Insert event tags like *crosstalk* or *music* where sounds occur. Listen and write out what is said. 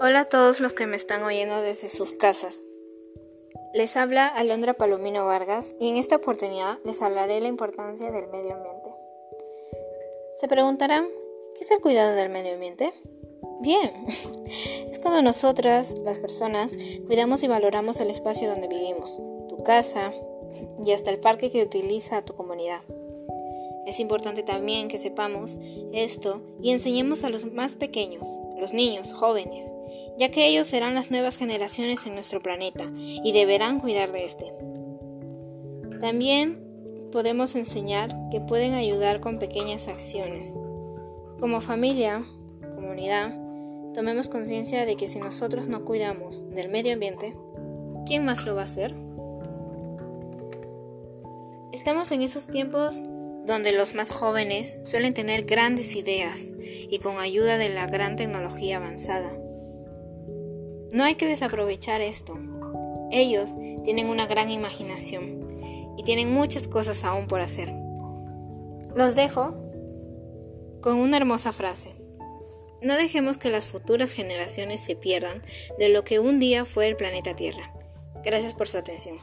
Hola a todos los que me están oyendo desde sus casas. Les habla Alondra Palomino Vargas y en esta oportunidad les hablaré de la importancia del medio ambiente. Se preguntarán, ¿qué es el cuidado del medio ambiente? Bien, *laughs* es cuando nosotras, las personas, cuidamos y valoramos el espacio donde vivimos, tu casa *laughs* y hasta el parque que utiliza tu comunidad. Es importante también que sepamos esto y enseñemos a los más pequeños, los niños, jóvenes, ya que ellos serán las nuevas generaciones en nuestro planeta y deberán cuidar de este. También podemos enseñar que pueden ayudar con pequeñas acciones. Como familia, comunidad, tomemos conciencia de que si nosotros no cuidamos del medio ambiente, ¿quién más lo va a hacer? Estamos en esos tiempos donde los más jóvenes suelen tener grandes ideas y con ayuda de la gran tecnología avanzada. No hay que desaprovechar esto. Ellos tienen una gran imaginación y tienen muchas cosas aún por hacer. Los dejo con una hermosa frase. No dejemos que las futuras generaciones se pierdan de lo que un día fue el planeta Tierra. Gracias por su atención.